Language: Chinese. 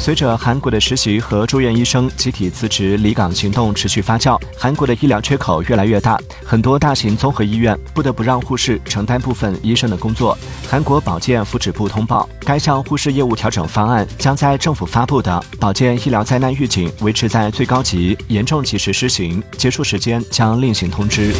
随着韩国的实习和住院医生集体辞职离岗行动持续发酵，韩国的医疗缺口越来越大。很多大型综合医院不得不让护士承担部分医生的工作。韩国保健福祉部通报，该项护士业务调整方案将在政府发布的保健医疗灾难预警维持在最高级，严重及时施行，结束时间将另行通知。